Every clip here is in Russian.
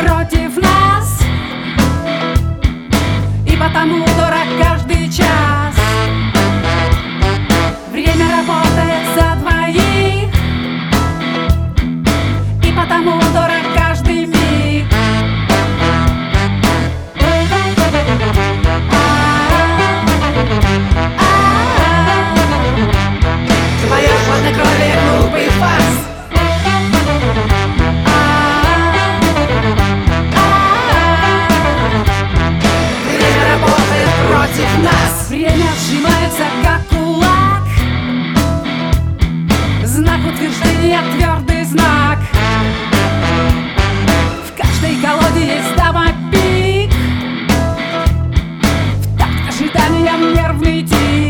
против нас. время сжимаются как кулак. Знак утверждения твердый знак. В каждой колоде есть дама пик. В такт ожиданиям нервный тик.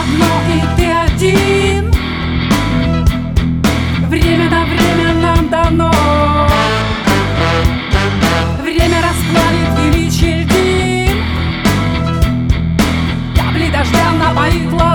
одно и ты один. Время на время нам дано. Время расплавит величий льдин Капли дождя напоит лаву